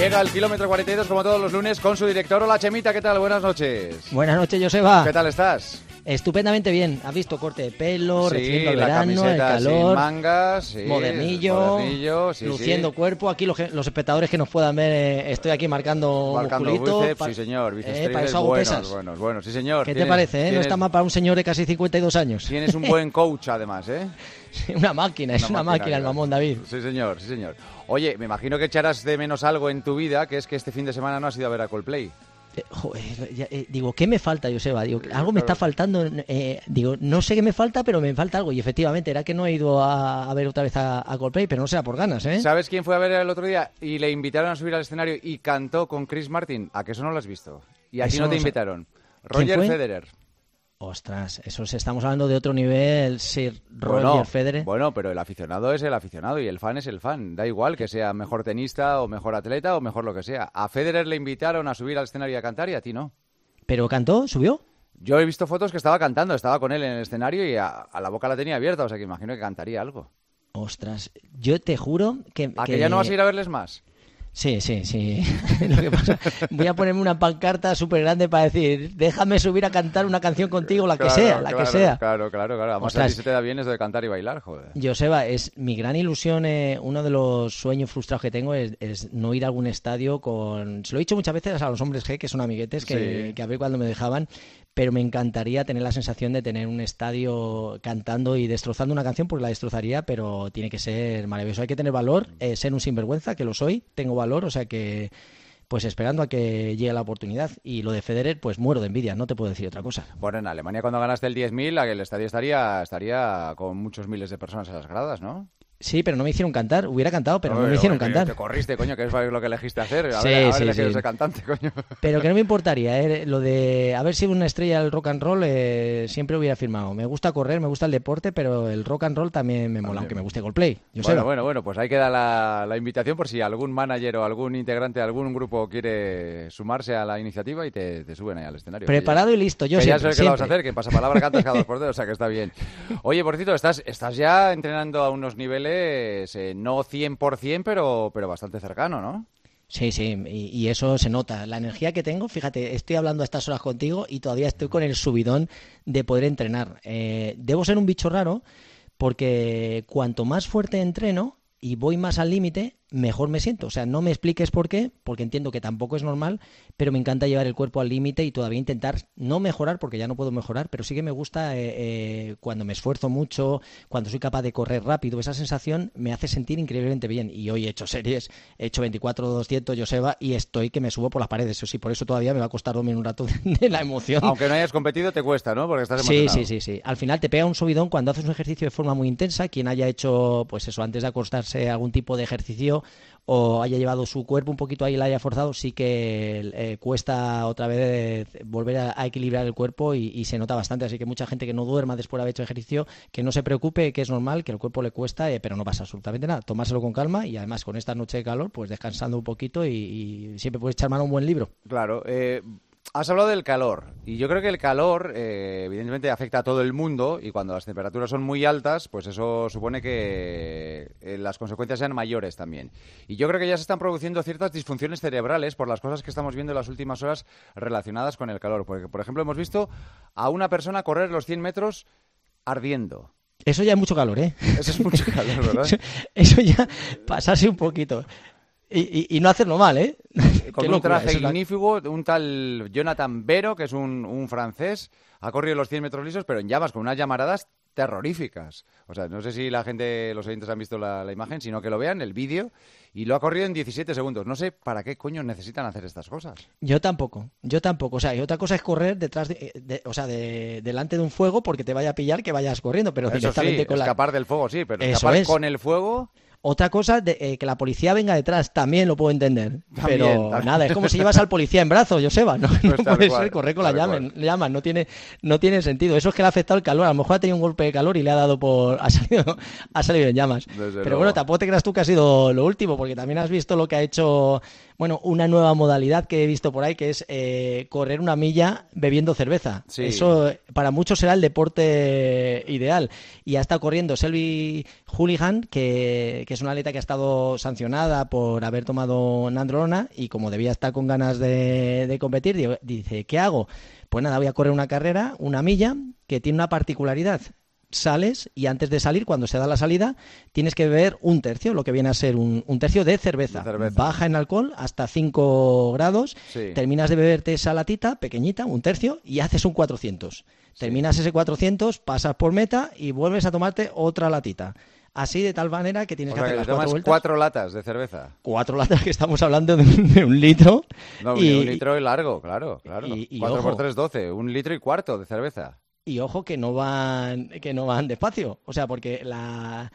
Llega al kilómetro 42 como todos los lunes con su director. Hola Chemita, ¿qué tal? Buenas noches. Buenas noches, Joseba. ¿Qué tal estás? Estupendamente bien. Has visto corte de pelo, Sí, recibiendo el la verano, el camiseta sin calor, mangas, sí, modernillo, modernillo, sí, luciendo cuerpo. Aquí los, los espectadores que nos puedan ver, eh, estoy aquí marcando, Marcando bíceps, Pa- sí señor, eh, para eso hago buenos, pesas. buenos, buenos, sí señor. ¿Qué te parece? eh? No está mal para un señor de casi 52 años. Tienes un buen coach además, ¿eh? una máquina, es una, máquina, el mamón David. Sí, señor, sí, señor. Oye, me imagino que echarás de menos algo en tu vida, que es que este fin de semana no has ido a ver a Coldplay. Eh, joder, ya, eh, digo, ¿qué me falta, Joseba? Digo, algo me está faltando. eh, digo, no sé qué me falta, pero me falta algo. Y efectivamente, era que no he ido a, a ver otra vez a, a Coldplay, pero no será por ganas, ¿eh? ¿Sabes quién fue a ver el otro día y le invitaron a subir al escenario y cantó con Chris Martin? ¿A que eso no lo has visto? Y a ti no no te invitaron. ¿Quién Roger? Federer. Ostras, eso se- estamos hablando de otro nivel, Sir Roger Bueno, Federer. Bueno, pero el aficionado es el aficionado y el fan es el fan. Da igual que sea mejor tenista o mejor atleta o mejor lo que sea. A Federer le invitaron a subir al escenario y a cantar y a ti no. ¿Pero cantó? ¿Subió? Yo he visto fotos que estaba cantando, estaba con él en el escenario y a, a la boca la tenía abierta, o sea que imagino que cantaría algo. Ostras, yo te juro que... ¿A que, ya no vas a ir a verles más? Sí, sí, sí. Lo que pasa, voy a ponerme una pancarta súper grande para decir, déjame subir a cantar una canción contigo, la que sea, la claro, que sea. Claro, claro, claro. Además, Ostras. a ti se te da bien eso de cantar y bailar, joder. Joseba, es mi gran ilusión, eh, uno de los sueños frustrados que tengo es, es no ir a algún estadio con... Se lo he dicho muchas veces a los hombres G, que son amiguetes, que, Sí. que a ver cuándo me dejaban, pero me encantaría tener la sensación de tener un estadio cantando y destrozando una canción, porque la destrozaría, pero tiene que ser maravilloso. Hay que tener valor, eh, ser un sinvergüenza, que lo soy, tengo valor, o sea que... Pues esperando a que llegue la oportunidad. Y lo de Federer, pues muero de envidia, no te puedo decir otra cosa. Bueno, en Alemania cuando ganaste el 10.000, el estadio estaría, estaría con muchos miles de personas en las gradas, ¿no? Sí, pero no me hicieron cantar. Hubiera cantado, pero no Oye, me hicieron cantar. Te corriste, coño, que es lo que elegiste hacer. A Sí, ver, haber sí, elegido sí. ser cantante, coño. Pero que no me importaría, ¿eh? lo de haber sido una estrella del rock and roll eh, siempre hubiera firmado. Me gusta correr, me gusta el deporte, pero el rock and roll también me mola, También. aunque me guste Coldplay. Yo Bueno, bueno, bueno, pues ahí queda la, la invitación por si algún manager o algún integrante de algún grupo quiere sumarse a la iniciativa y te, te suben ahí al escenario. Preparado y listo, ya, yo que ya sé que lo vas a hacer, que pasapalabra cantas cada dos por tres, o sea que está bien. Oye, por cierto, estás, estás ya entrenando a unos niveles eh, no 100%, pero, pero bastante cercano, ¿no? Sí, sí, y, eso se nota. La energía que tengo, fíjate, estoy hablando a estas horas contigo y todavía estoy con el subidón de poder entrenar. Eh, debo ser un bicho raro porque cuanto más fuerte entreno y voy más al límite, mejor me siento. O sea, no me expliques por qué, porque entiendo que tampoco es normal, pero me encanta llevar el cuerpo al límite y todavía intentar no mejorar, porque ya no puedo mejorar, pero sí que me gusta eh, eh, cuando me esfuerzo mucho, cuando soy capaz de correr rápido, esa sensación me hace sentir increíblemente bien. Y hoy he hecho series, he hecho 24-200, Joseba, y estoy que me subo por las paredes. Eso sí, por eso todavía me va a costar dormir un rato de la emoción. Aunque no hayas competido, te cuesta, ¿no? Porque estás Sí, emocionado. sí, sí, sí. Al final te pega un subidón cuando haces un ejercicio de forma muy intensa. Quien haya hecho, pues eso, antes de acostarse algún tipo de ejercicio o haya llevado su cuerpo un poquito ahí y la haya forzado, sí que eh, cuesta otra vez volver a, equilibrar el cuerpo y, y se nota bastante. Así que mucha gente que no duerma después de haber hecho ejercicio, que no se preocupe, que es normal, que el cuerpo le cuesta, eh, pero no pasa absolutamente nada. Tomárselo con calma y además con esta noche de calor, pues descansando un poquito y, y siempre puedes echar mano a un buen libro. Claro. eh, has hablado del calor. Y yo creo que el calor, eh, evidentemente, afecta a todo el mundo. Y cuando las temperaturas son muy altas, pues eso supone que eh, las consecuencias sean mayores también. Y yo creo que ya se están produciendo ciertas disfunciones cerebrales por las cosas que estamos viendo en las últimas horas relacionadas con el calor. Porque, por ejemplo, hemos visto a una persona correr los 100 metros ardiendo. Eso ya es mucho calor, ¿eh? Eso es mucho calor, ¿verdad? Eso, ya pasarse un poquito. Y, y- y no hacerlo mal, ¿eh? con un locura, traje ignífugo, un tal Jonathan Vero, que es un, un francés, ha corrido los 100 metros lisos, pero en llamas, con unas llamaradas terroríficas. O sea, no sé si la gente, los oyentes han visto la, la imagen, sino que lo vean, el vídeo, y lo ha corrido en 17 segundos. No sé para qué coño necesitan hacer estas cosas. Yo tampoco, yo tampoco. O sea, y otra cosa es correr detrás de, de- o sea, de- delante de un fuego porque te vaya a pillar que vayas corriendo, pero Eso directamente sí, con la... escapar del fuego, sí, pero Eso escapar es. con el fuego... Otra cosa, de, eh, que la policía venga detrás, también lo puedo entender. También, pero también. nada, es como si llevas al policía en brazos, Joseba. No, no Pues tal puede cual, ser correr con la llama, cual. llamas, no tiene, no tiene sentido. Eso es que le ha afectado el calor. A lo mejor ha tenido un golpe de calor y le ha dado por. ha salido, ha salido en llamas. Desde pero luego. bueno, tampoco te creas tú que ha sido lo último, porque también has visto lo que ha hecho. Bueno, una nueva modalidad que he visto por ahí que es eh, correr una milla bebiendo cerveza. Eso para muchos será el deporte ideal. Y ha estado corriendo Selby Hooligan, que, es una atleta que ha estado sancionada por haber tomado nandrolona y como debía estar con ganas de, de competir, dice, ¿qué hago? Pues nada, voy a correr una carrera, una milla, que tiene una particularidad sales y antes de salir, cuando se da la salida, tienes que beber un tercio, lo que viene a ser un, tercio de cerveza. Baja en alcohol hasta 5 grados, terminas de beberte esa latita pequeñita, un tercio, y haces un 400. Terminas ese 400, pasas por meta y vuelves a tomarte otra latita. Así de tal manera que tienes que hacer las cuatro vueltas. cuatro latas de cerveza. Cuatro latas que estamos hablando de un, litro. No, y, un litro y largo, claro, claro. Y, cuatro por tres, doce. Un litro y cuarto de cerveza y ojo que no van que no van despacio. O sea porque la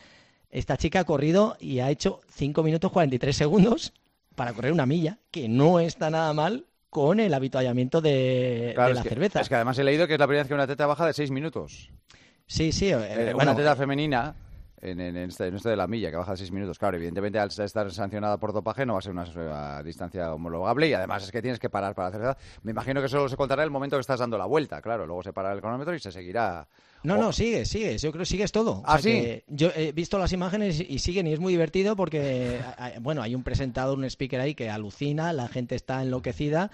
esta chica ha corrido y ha hecho 5 minutos 43 segundos para correr una milla que no está nada mal con el habituallamiento de, la cerveza. es que además he leído que es la primera vez que una teta baja de 6 minutos. Sí sí eh, una teta femenina en, este, en, esto de la milla, que baja de 6 minutos. Claro, evidentemente al estar sancionada por dopaje no va a ser una, distancia homologable y además es que tienes que parar para hacer eso. Me imagino que solo se contará el momento que estás dando la vuelta, claro. Luego se para el cronómetro y se seguirá. No, no, sigues, sigues. Yo creo que sigues todo. ¿Ah, sí? yo he visto las imágenes y siguen y es muy divertido porque, bueno, hay un presentador, un speaker ahí que alucina, la gente está enloquecida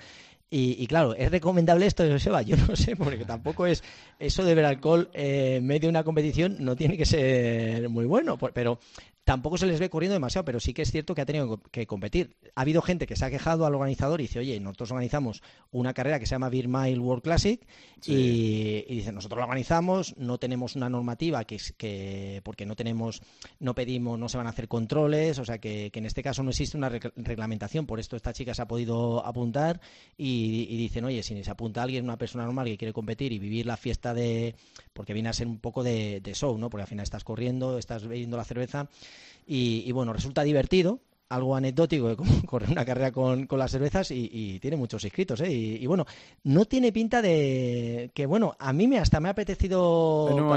y, claro, ¿es recomendable esto, Joseba? Yo no sé, porque tampoco es eso de ver alcohol en medio de una competición, no tiene que ser muy bueno, pero tampoco se les ve corriendo demasiado, pero sí que es cierto que ha tenido que competir. Ha habido gente que se ha quejado al organizador y dice, oye, nosotros organizamos una carrera que se llama Beer Mile World Classic y, dice, nosotros lo organizamos, no tenemos una normativa que, que porque no tenemos, no pedimos, no se van a hacer controles, o sea que, en este caso no existe una reglamentación, por esto esta chica se ha podido apuntar y, y dicen, oye, si se apunta alguien, una persona normal que quiere competir y vivir la fiesta de, porque viene a ser un poco de, de show, ¿no? Porque al final estás corriendo, estás bebiendo la cerveza y, bueno, resulta divertido, algo anecdótico como correr una carrera con, con las cervezas y, tiene muchos inscritos, ¿eh? Y, bueno, no tiene pinta de que, bueno, a mí me hasta me ha apetecido en un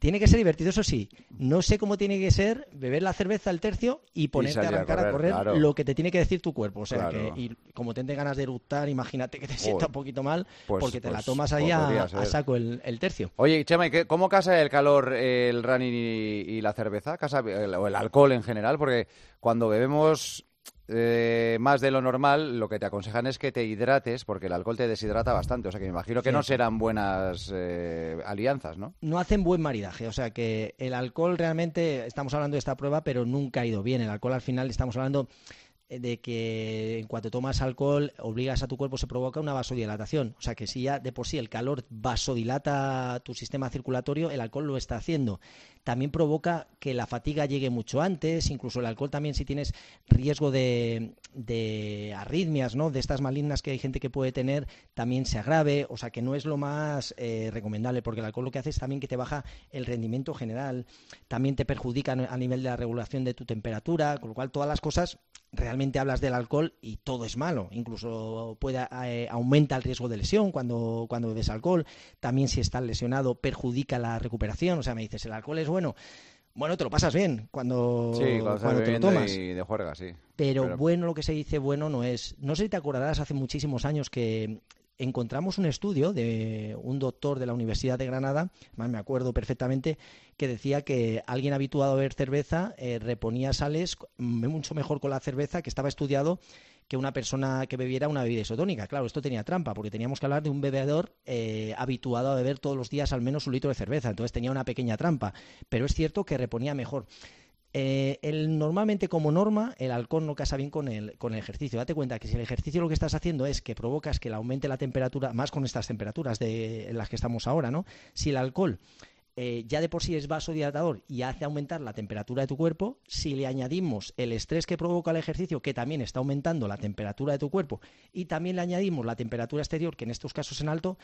tiene que ser divertido, eso sí. No sé cómo tiene que ser beber la cerveza al tercio y ponerte a arrancar a correr, lo que te tiene que decir tu cuerpo. O sea, que y como te ganas de eructar, imagínate que te sienta un poquito mal pues, porque te la pues, tomas ahí a, saco el, tercio. Oye, Chema, ¿cómo casa el calor, el running y, la cerveza? ¿Casa, o el alcohol en general? Porque cuando bebemos eh, más de lo normal, lo que te aconsejan es que te hidrates, porque el alcohol te deshidrata bastante. O sea que me imagino que no serán buenas eh, alianzas, ¿no? No hacen buen maridaje. O sea que el alcohol realmente, estamos hablando de esta prueba, pero nunca ha ido bien. El alcohol al final estamos hablando de que en cuanto tomas alcohol obligas a tu cuerpo se provoca una vasodilatación. O sea que si ya de por sí el calor vasodilata tu sistema circulatorio, el alcohol lo está haciendo. También provoca que la fatiga llegue mucho antes, incluso el alcohol también si tienes riesgo de, de arritmias, ¿no? De estas malignas que hay gente que puede tener, también se agrave. O sea que no es lo más eh, recomendable porque el alcohol lo que hace es también que te baja el rendimiento general, también te perjudica a nivel de la regulación de tu temperatura, con lo cual todas las cosas realmente hablas del alcohol y todo es malo. Incluso puede eh, aumenta el riesgo de lesión cuando, cuando bebes alcohol. También si estás lesionado perjudica la recuperación. O sea, me dices, el alcohol es bueno. Bueno, te lo pasas bien cuando, cuando, te lo tomas. de juerga, sí. Pero, bueno, lo que se dice bueno no es. No sé si te acordarás hace muchísimos años que encontramos un estudio de un doctor de la Universidad de Granada, me acuerdo perfectamente, que decía que alguien habituado a beber cerveza eh, reponía sales mucho mejor con la cerveza, que estaba estudiado que una persona que bebiera una bebida isotónica. Claro, esto tenía trampa, porque teníamos que hablar de un bebedor eh, habituado a beber todos los días al menos un litro de cerveza, entonces tenía una pequeña trampa, pero es cierto que reponía mejor. Eh, el, normalmente como norma el alcohol no casa bien con el, con el ejercicio. Date cuenta que si el ejercicio lo que estás haciendo es que provocas que le aumente la temperatura, más con estas temperaturas de, en las que estamos ahora, ¿no? Si el alcohol eh, ya de por sí es vasodilatador y hace aumentar la temperatura de tu cuerpo, si le añadimos el estrés que provoca el ejercicio, que también está aumentando la temperatura de tu cuerpo, y también le añadimos la temperatura exterior, que en estos casos en alto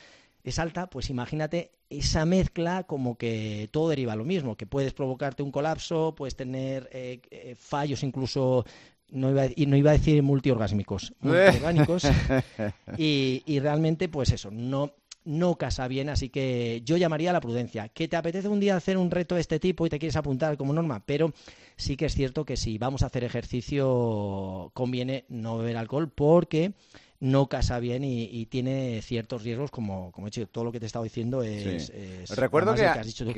es alta, pues imagínate esa mezcla como que todo deriva lo mismo, que puedes provocarte un colapso, puedes tener eh, eh, fallos incluso no iba, y no iba a decir multiorgásmicos, multiorgánicos, y, y realmente, pues eso, no no casa bien, así que yo llamaría a la prudencia. Que te apetece un día hacer un reto de este tipo y te quieres apuntar como norma, pero sí que es cierto que si vamos a hacer ejercicio conviene no beber alcohol porque no casa bien y, tiene ciertos riesgos, como, como he dicho, todo lo que te he estado diciendo es... recuerdo que,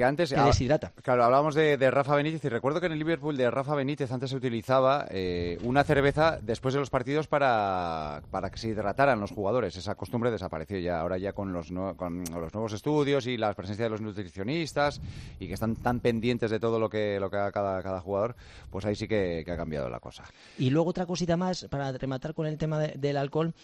antes... deshidrata. Claro, hablábamos de, Rafa Benítez y recuerdo que en el Liverpool de Rafa Benítez antes se utilizaba eh, una cerveza después de los partidos para, para que se hidrataran los jugadores. Esa costumbre desapareció ya. Ahora ya con los, con los nuevos estudios y la presencia de los nutricionistas y que están tan pendientes de todo lo que, lo que haga cada, cada jugador, pues ahí sí que, ha cambiado la cosa. Y luego otra cosita más, para rematar con el tema del alcohol,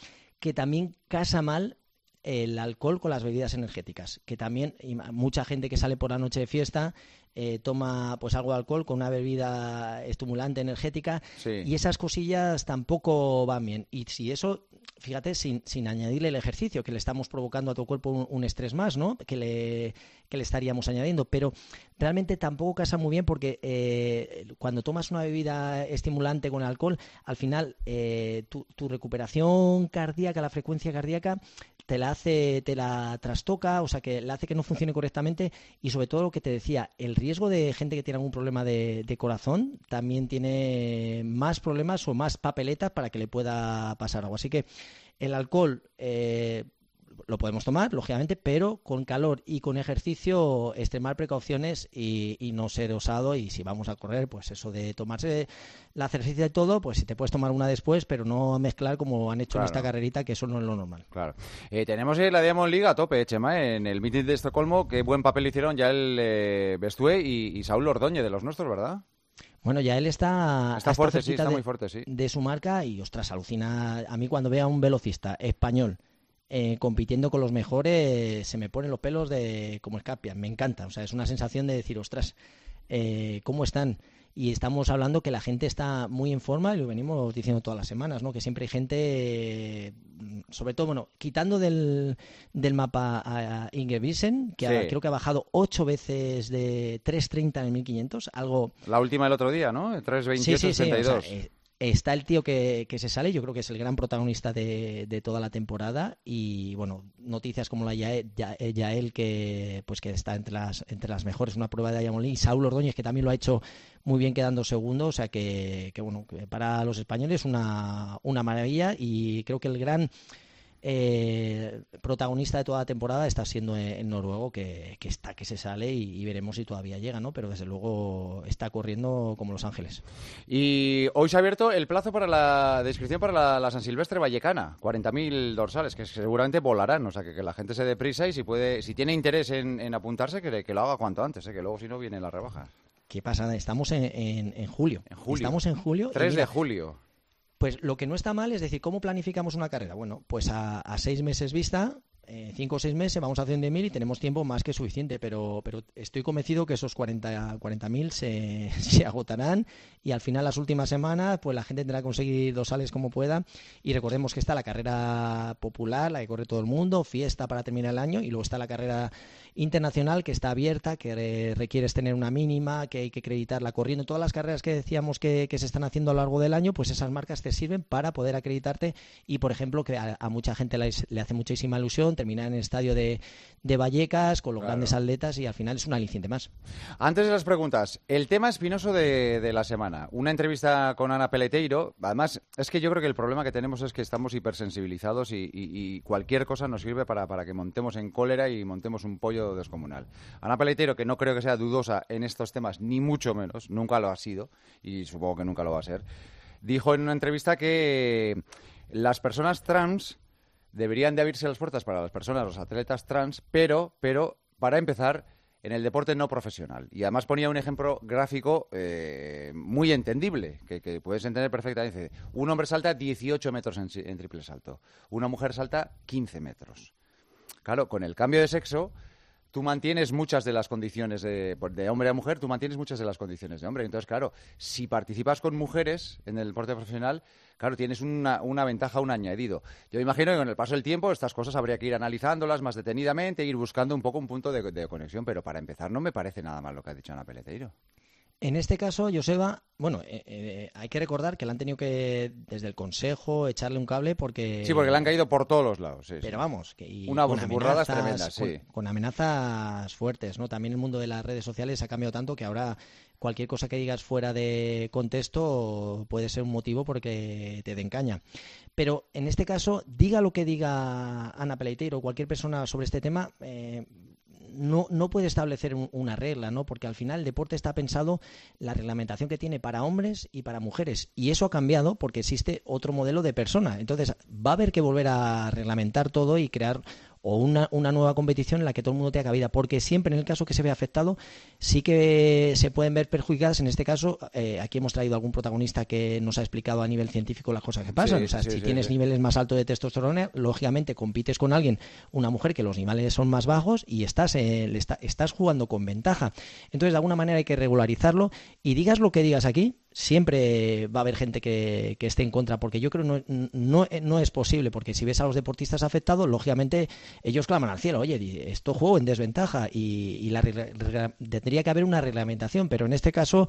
que también casa mal el alcohol con las bebidas energéticas, que también mucha gente que sale por la noche de fiesta eh, toma pues algo de alcohol con una bebida estimulante energética y esas cosillas tampoco van bien. Y si eso, fíjate, sin, sin añadirle el ejercicio, que le estamos provocando a tu cuerpo un, estrés más, ¿no? Que le, que le estaríamos añadiendo. Pero realmente tampoco casa muy bien porque eh, cuando tomas una bebida estimulante con alcohol, al final eh, tu, tu recuperación cardíaca, la frecuencia cardíaca, te la hace, te la trastoca, o sea que la hace que no funcione correctamente y sobre todo lo que te decía, el riesgo de gente que tiene algún problema de, corazón también tiene más problemas o más papeletas para que le pueda pasar algo. Así que el alcohol eh, lo podemos tomar, lógicamente, pero con calor y con ejercicio, extremar precauciones y, no ser osado. Y si vamos a correr, pues eso de tomarse la cerveza y todo, pues si te puedes tomar una después, pero no mezclar como han hecho en esta carrerita, que eso no es lo normal. Claro. Eh, tenemos la Diamond League a tope, Chema, en el meeting de Estocolmo. Qué buen papel hicieron ya el eh, Bestue y, Saúl Ordóñez de los nuestros, ¿verdad? Bueno, ya él está, está fuerte, sí, está muy fuerte, sí. De su marca y, ostras, alucina. A mí cuando vea a un velocista español eh, compitiendo con los mejores, se me ponen los pelos de como escapian. Me encanta. O sea, es una sensación de decir, ostras, eh, ¿cómo están? Y estamos hablando que la gente está muy en forma y lo venimos diciendo todas las semanas, ¿no? Que siempre hay gente, sobre todo, bueno, quitando del, del mapa a Ingebrigtsen, que creo que ha bajado ocho veces de 3.30 en el 1500, algo... La última del otro día, ¿no? 3.28 sí, sí, sí, Está el tío que, se sale, yo creo que es el gran protagonista de, toda la temporada y bueno, noticias como la Yael, Yael, que pues que está entre las entre las mejores, una prueba de Diamond y Saúl Ordóñez que también lo ha hecho muy bien quedando segundo, o sea que, que bueno, para los españoles una, una maravilla y creo que el gran eh, protagonista de toda la temporada está siendo el noruego, que, está que se sale y, veremos si todavía llega, ¿no? Pero desde luego está corriendo como Los Ángeles. Y hoy se ha abierto el plazo para la descripción para la, San Silvestre Vallecana, 40.000 dorsales, que seguramente volarán, o sea, que, la gente se deprisa y si puede, si tiene interés en, apuntarse, que, que, lo haga cuanto antes, ¿eh? que luego si no viene la rebaja. ¿Qué pasa? Estamos en, julio. En julio. Estamos en julio. 3 de julio. Pues lo que no está mal es decir, ¿cómo planificamos una carrera? Bueno, pues a, a seis meses vista, eh, cinco o seis meses vamos haciendo de mil y tenemos tiempo más que suficiente, pero, pero estoy convencido que esos 40 mil se, se, agotarán y al final las últimas semanas pues la gente tendrá que conseguir dos sales como pueda y recordemos que está la carrera popular, la que corre todo el mundo, fiesta para terminar el año y luego está la carrera internacional que está abierta, que requieres tener una mínima, que hay que acreditarla corriendo. Todas las carreras que decíamos que, se están haciendo a lo largo del año, pues esas marcas te sirven para poder acreditarte y por ejemplo que a, mucha gente le, le hace muchísima ilusión terminar en el estadio de, Vallecas con los grandes atletas y al final es un aliciente más. Antes de las preguntas, el tema espinoso de, la semana. Una entrevista con Ana Peleteiro. Además, es que yo creo que el problema que tenemos es que estamos hipersensibilizados y, cualquier cosa nos sirve para, para, que montemos en cólera y montemos un pollo descomunal. Ana Peleteiro, que no creo que sea dudosa en estos temas, ni mucho menos, nunca lo ha sido y supongo que nunca lo va a ser, dijo en una entrevista que las personas trans deberían de abrirse las puertas para las personas, los atletas trans, pero, pero para empezar, en el deporte no profesional. Y además ponía un ejemplo gráfico eh, muy entendible, que, puedes entender perfectamente. Un hombre salta 18 metros en, en, triple salto, una mujer salta 15 metros. Claro, con el cambio de sexo, tú mantienes muchas de las condiciones de, de, hombre a mujer, tú mantienes muchas de las condiciones de hombre. Entonces, claro, si participas con mujeres en el deporte profesional, claro, tienes una, una, ventaja, un añadido. Yo imagino que con el paso del tiempo estas cosas habría que ir analizándolas más detenidamente, ir buscando un poco un punto de, conexión, pero para empezar no me parece nada mal lo que ha dicho Ana Peleteiro. En este caso, Joseba, bueno, eh, eh, hay que recordar que le han tenido que, desde el Consejo, echarle un cable porque... Sí, porque le han caído por todos los lados. Sí, pero vamos, que, y una burrada tremenda, sí. Con, amenazas fuertes, ¿no? También el mundo de las redes sociales ha cambiado tanto que ahora cualquier cosa que digas fuera de contexto puede ser un motivo porque te den caña. Pero en este caso, diga lo que diga Ana Peleiteiro o cualquier persona sobre este tema, eh, no, no puede establecer una regla, ¿no? Porque al final el deporte está pensado la reglamentación que tiene para hombres y para mujeres. Y eso ha cambiado porque existe otro modelo de persona. Entonces, va a haber que volver a reglamentar todo y crear o una, una, nueva competición en la que todo el mundo tenga cabida, porque siempre en el caso que se ve afectado sí que se pueden ver perjudicadas. En este caso, eh, aquí hemos traído algún protagonista que nos ha explicado a nivel científico las cosas que pasan. o sea, si tienes niveles más altos de testosterona, lógicamente compites con alguien, una mujer que los niveles son más bajos y estás, eh, estás jugando con ventaja. Entonces, de alguna manera hay que regularizarlo y digas lo que digas aquí, siempre va a haber gente que, esté en contra, porque yo creo que no, no, no, es posible, porque si ves a los deportistas afectados, lógicamente ellos claman al cielo, oye, esto juego en desventaja y, y tendría que haber una reglamentación, pero en este caso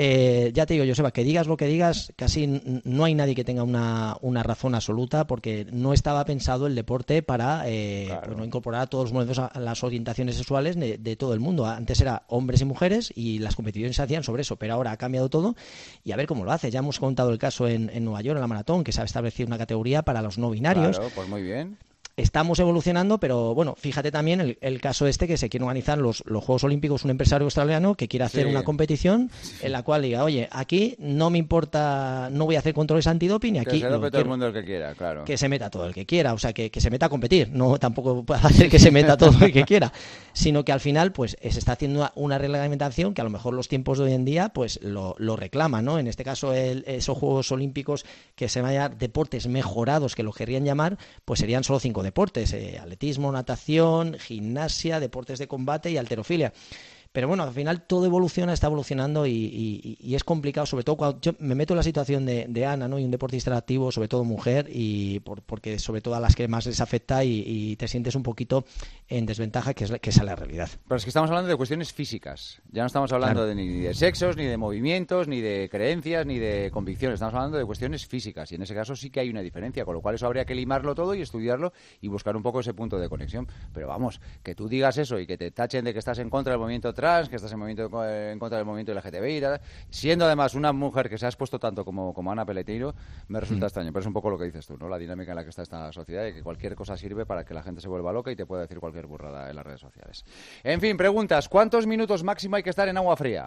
eh, ya te digo, Joseba, que digas lo que digas, casi no hay nadie que tenga una, una razón absoluta porque no estaba pensado el deporte para eh, pues incorporar a todos los momentos a, las orientaciones sexuales de, todo el mundo. Antes era hombres y mujeres y las competiciones se hacían sobre eso, pero ahora ha cambiado todo y a ver cómo lo hace. Ya hemos contado el caso en, en Nueva York, en la maratón, que se ha establecido una categoría para los no binarios. Claro, pues muy bien estamos evolucionando, pero bueno, fíjate también el, caso este que se quiere organizar los, los, Juegos Olímpicos, un empresario australiano que quiere hacer una competición en la cual diga, oye, aquí no me importa, no voy a hacer controles antidoping y aquí... Que se todo el mundo el que quiera, claro. Que se meta todo el que quiera, o sea, que, se meta a competir, no tampoco puede hacer que se meta todo el que quiera, sino que al final pues se está haciendo una, reglamentación que a lo mejor los tiempos de hoy en día pues lo, lo reclaman, ¿no? En este caso esos Juegos Olímpicos que se vayan deportes mejorados, que lo querrían llamar, pues serían solo cinco deportes, eh, atletismo, natación, gimnasia, deportes de combate y alterofilia. Pero bueno, al final todo evoluciona, está evolucionando y, es complicado, sobre todo cuando yo me meto en la situación de, Ana, ¿no? Y un deportista activo, sobre todo mujer, y porque sobre todo a las que más les afecta y, te sientes un poquito en desventaja, que es, que es la realidad. Pero es que estamos hablando de cuestiones físicas. Ya no estamos hablando de, ni de sexos, ni de movimientos, ni de creencias, ni de convicciones. Estamos hablando de cuestiones físicas. Y en ese caso sí que hay una diferencia, con lo cual eso habría que limarlo todo y estudiarlo y buscar un poco ese punto de conexión. Pero vamos, que tú digas eso y que te tachen de que estás en contra del movimiento trans, que estás en, movimiento, en contra del movimiento LGTB y tal, siendo además una mujer que se ha expuesto tanto como, como Ana Peleteiro, me resulta mm. extraño. Pero es un poco lo que dices tú, ¿no? La dinámica en la que está esta sociedad y que cualquier cosa sirve para que la gente se vuelva loca y te pueda decir cualquier burrada en las redes sociales. En fin, preguntas. ¿Cuántos minutos máximo hay que estar en agua fría?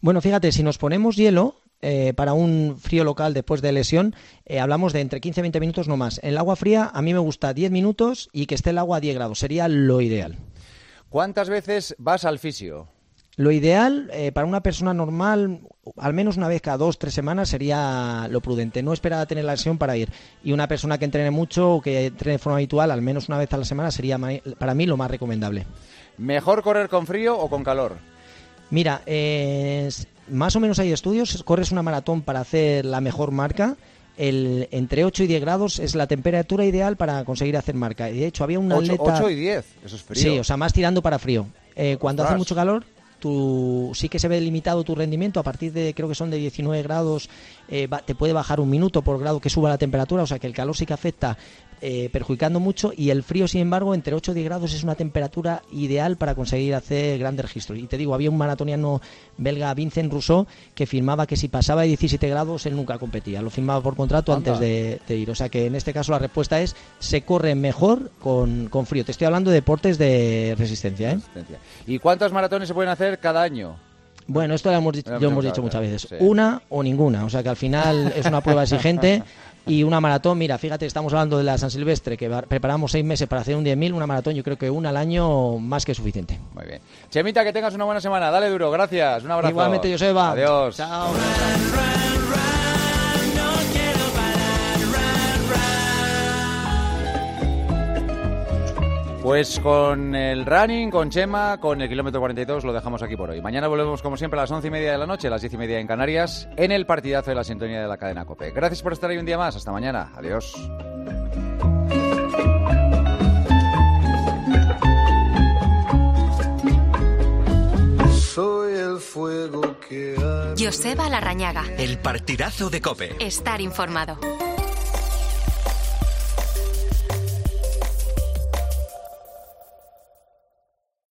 Bueno, fíjate, si nos ponemos hielo, eh, para un frío local después de lesión, eh, hablamos de entre 15 y 20 minutos no más. En el agua fría a mí me gusta 10 minutos y que esté el agua a 10 grados, sería lo ideal. ¿Cuántas veces vas al fisio? Lo ideal eh, para una persona normal, al menos una vez cada dos, tres semanas sería lo prudente. No esperar a tener la lesión para ir. Y una persona que entrene mucho o que entrene de forma habitual, al menos una vez a la semana, sería para mí lo más recomendable. ¿Mejor correr con frío o con calor? Mira, más o menos hay estudios. Corres una maratón para hacer la mejor marca. El, entre 8 y 10 grados es la temperatura ideal para conseguir hacer marca. De hecho, había una 8, 8 y 10, eso es frío. Sí, o sea, más tirando para frío. Eh, cuando hace mucho calor, tu, sí que se ve limitado tu rendimiento a partir de creo que son de 19 grados eh, te puede bajar un minuto por grado que suba la temperatura o sea que el calor sí que afecta eh, perjudicando mucho y el frío, sin embargo, entre 8 y 10 grados es una temperatura ideal para conseguir hacer grandes registros. Y te digo, había un maratoniano belga, Vincent Rousseau, que firmaba que si pasaba de 17 grados él nunca competía, lo firmaba por contrato antes de, ir. O sea que en este caso la respuesta es, se corre mejor con, frío. Te estoy hablando de deportes de resistencia. ¿eh? ¿Y cuántos maratones se pueden hacer cada año? Bueno, esto lo hemos, hemos dicho muchas veces. Una o ninguna. O sea que al final es una prueba exigente y una maratón, mira, fíjate, estamos hablando de la San Silvestre, que preparamos seis meses para hacer un 10.000, una maratón yo creo que una al año más que suficiente. Muy bien. Chemita, que tengas una buena semana, dale duro, gracias, un abrazo. Igualmente, Joseba. Adiós. Chao. Pues con el running, con Chema, con el kilómetro 42 lo dejamos aquí por hoy. Mañana volvemos como siempre a las once y media de la noche, a las diez y media en Canarias, en el partidazo de la sintonía de la cadena COPE. Gracias por estar ahí un día más. Hasta mañana. Adiós. Soy el fuego que Joseba Larrañaga. El partidazo de Cope. Estar informado.